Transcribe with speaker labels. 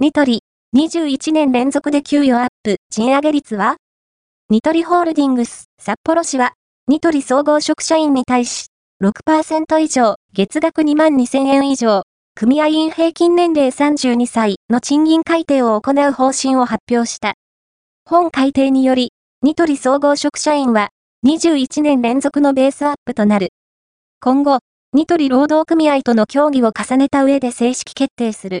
Speaker 1: ニトリ、21年連続で給与アップ、賃上げ率は？ニトリホールディングス、札幌市は、ニトリ総合職社員に対し、6%以上、月額2万2000円以上、組合員平均年齢32歳。の賃金改定を行う方針を発表した。本改定により、ニトリ総合職社員は、21年連続のベースアップとなる。今後、ニトリ労働組合との協議を重ねた上で正式決定する。